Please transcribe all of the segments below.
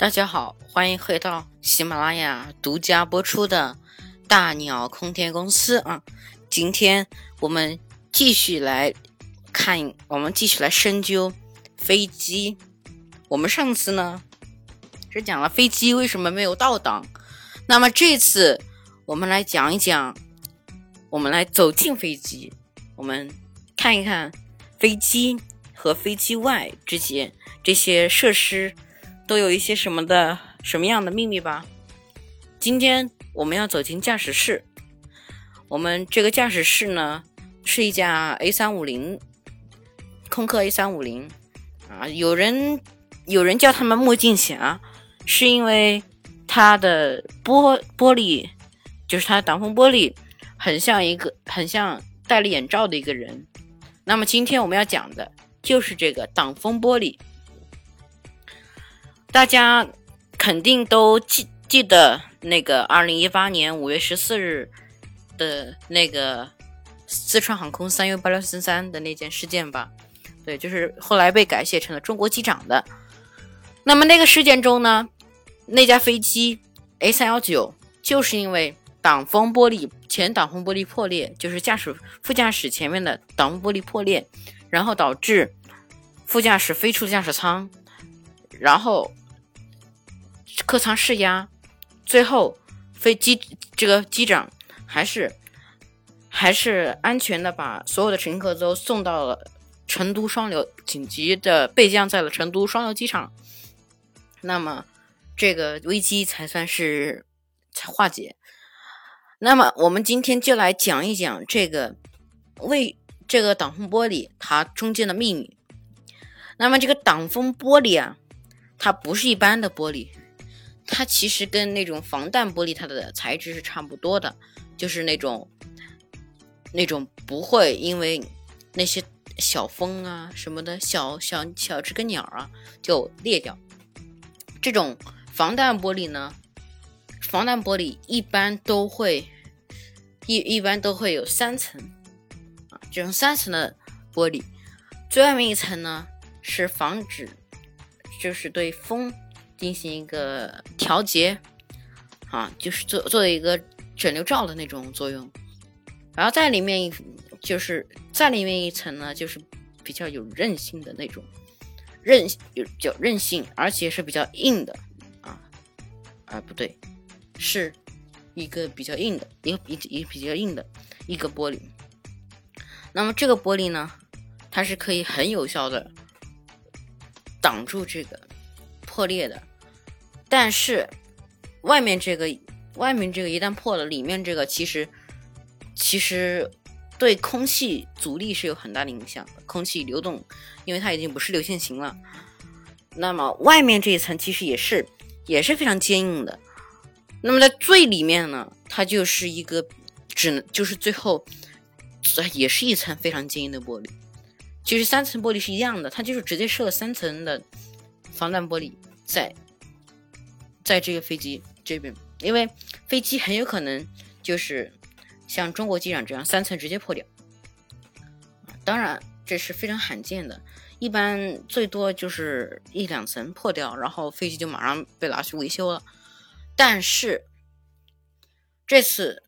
大家好，欢迎回到喜马拉雅独家播出的《大鸟空天公司》啊！今天我们继续来看，我们继续来深究飞机。我们上次呢是讲了飞机为什么没有倒档，那么这次我们来讲一讲，我们来走进飞机，我们看一看飞机和飞机外之间这些设施。都有一些什么的什么样的秘密吧？今天我们要走进驾驶室。我们这个驾驶室呢，是一架 A 三五零，空客 A 三五零啊。有人有人叫他们墨镜侠，是因为它的玻玻璃，就是它挡风玻璃，很像一个很像戴了眼罩的一个人。那么今天我们要讲的就是这个挡风玻璃。大家肯定都记记得那个二零一八年五月十四日的那个四川航空三 U 八六三三的那件事件吧？对，就是后来被改写成了中国机长的。那么那个事件中呢，那架飞机 A 三幺九就是因为挡风玻璃前挡风玻璃破裂，就是驾驶副驾驶前面的挡风玻璃破裂，然后导致副驾驶飞出驾驶舱，然后。客舱失压，最后飞机这个机长还是还是安全的把所有的乘客都送到了成都双流，紧急的备降在了成都双流机场。那么这个危机才算是才化解。那么我们今天就来讲一讲这个为这个挡风玻璃它中间的秘密。那么这个挡风玻璃啊，它不是一般的玻璃。它其实跟那种防弹玻璃，它的材质是差不多的，就是那种那种不会因为那些小风啊什么的小小小只个鸟啊就裂掉。这种防弹玻璃呢，防弹玻璃一般都会一一般都会有三层啊，这种三层的玻璃，最外面一层呢是防止就是对风。进行一个调节，啊，就是做做一个整流罩的那种作用，然后在里面就是在里面一层呢，就是比较有韧性的那种韧有较韧性，而且是比较硬的啊啊不对，是一个比较硬的一个比一比较硬的一个玻璃。那么这个玻璃呢，它是可以很有效的挡住这个破裂的。但是，外面这个，外面这个一旦破了，里面这个其实，其实对空气阻力是有很大的影响的。空气流动，因为它已经不是流线型了。那么外面这一层其实也是，也是非常坚硬的。那么在最里面呢，它就是一个，只能就是最后，也是一层非常坚硬的玻璃。其实三层玻璃是一样的，它就是直接设了三层的防弹玻璃在。在这个飞机这边，因为飞机很有可能就是像中国机长这样三层直接破掉，当然这是非常罕见的，一般最多就是一两层破掉，然后飞机就马上被拿去维修了。但是这次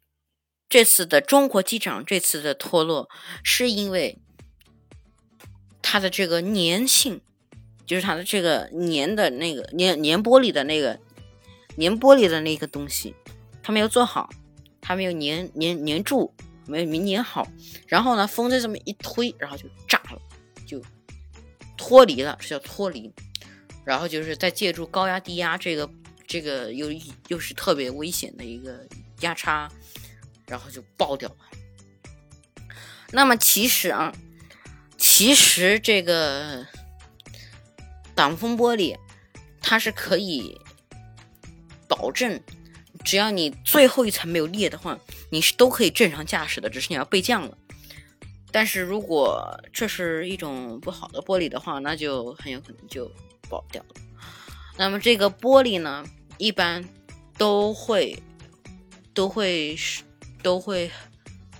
这次的中国机长这次的脱落，是因为它的这个粘性，就是它的这个粘的那个粘粘玻璃的那个。粘玻璃的那个东西，它没有做好，它没有粘粘粘住，没有没粘好。然后呢，风再这么一推，然后就炸了，就脱离了，这叫脱离。然后就是再借助高压低压这个这个又又是特别危险的一个压差，然后就爆掉了。那么其实啊，其实这个挡风玻璃它是可以。保证，只要你最后一层没有裂的话，你是都可以正常驾驶的，只是你要备降了。但是如果这是一种不好的玻璃的话，那就很有可能就爆掉了。那么这个玻璃呢，一般都会都会是都会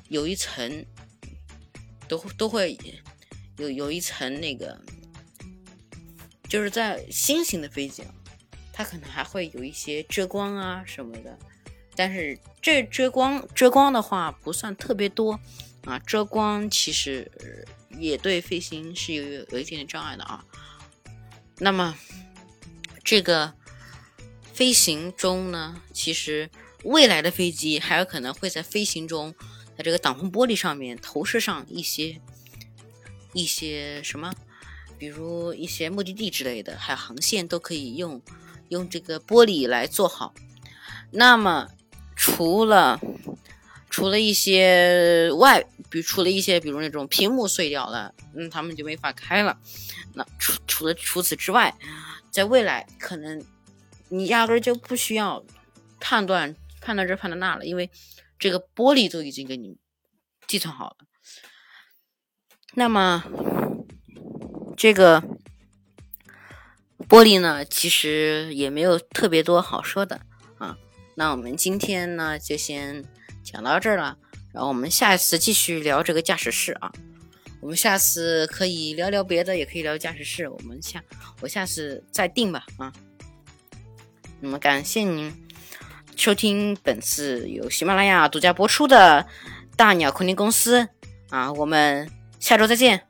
有一层，都都会有有一层那个，就是在新型的飞机啊。它可能还会有一些遮光啊什么的。但是这遮光遮光的话不算特别多啊，遮光其实也对飞行是有有一点点障碍的啊。那么这个飞行中呢，其实未来的飞机还有可能会在飞行中，在这个挡风玻璃上面投射上一些一些什么，比如一些目的地之类的，还有航线都可以用用这个玻璃来做好。那么除了除了一些外，比如除了一些，比如那种屏幕碎掉了，嗯，他们就没法开了。那除除了除此之外，在未来可能你压根就不需要判断判断这判断那了，因为这个玻璃都已经给你计算好了。那么这个玻璃呢，其实也没有特别多好说的啊。那我们今天呢就先讲到这儿了，然后我们下一次继续聊这个驾驶室啊。我们下次可以聊聊别的，也可以聊驾驶室。我们下我下次再定吧啊。那么感谢您收听本次由喜马拉雅独家播出的大鸟空间公司啊，我们下周再见。